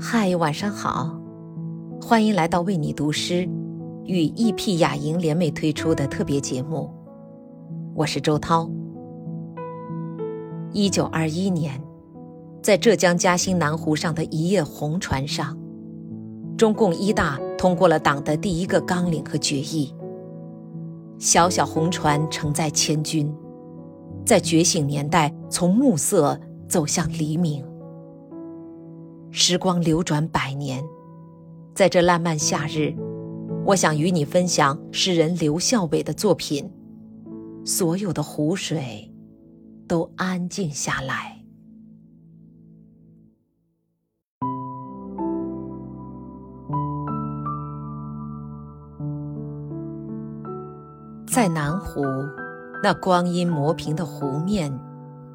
嗨，晚上好，欢迎来到为你读诗与 EP 雅莹联袂推出的特别节目，我是周涛。一九二一年，在浙江嘉兴南湖上的一叶红船上，中共一大通过了党的第一个纲领和决议。小小红船承载千军，在觉醒年代从暮色走向黎明。时光流转百年，在这烂漫夏日，我想与你分享诗人刘孝伟的作品。所有的湖水都安静下来，在南湖那光阴磨平的湖面，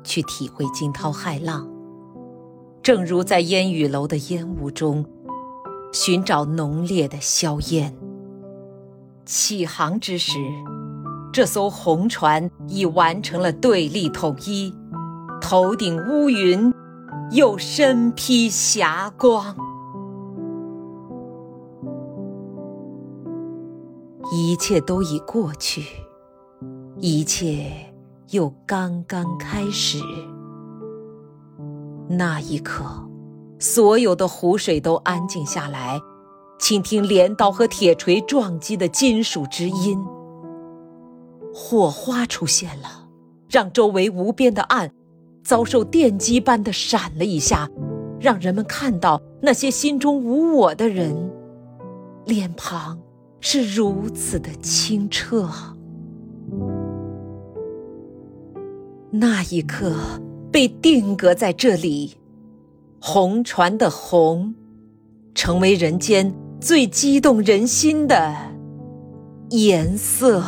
去体会惊涛骇浪。正如在烟雨楼的烟雾中寻找浓烈的硝烟。起航之时，这艘红船已完成了对立统一，头顶乌云，又身披霞光。一切都已过去，一切又刚刚开始。那一刻，所有的湖水都安静下来，倾听镰刀和铁锤撞击的金属之音。火花出现了，让周围无边的暗遭受电击般的闪了一下，让人们看到那些心中无我的人，脸庞是如此的清澈。那一刻。被定格在这里，红船的红，成为人间最激动人心的颜色。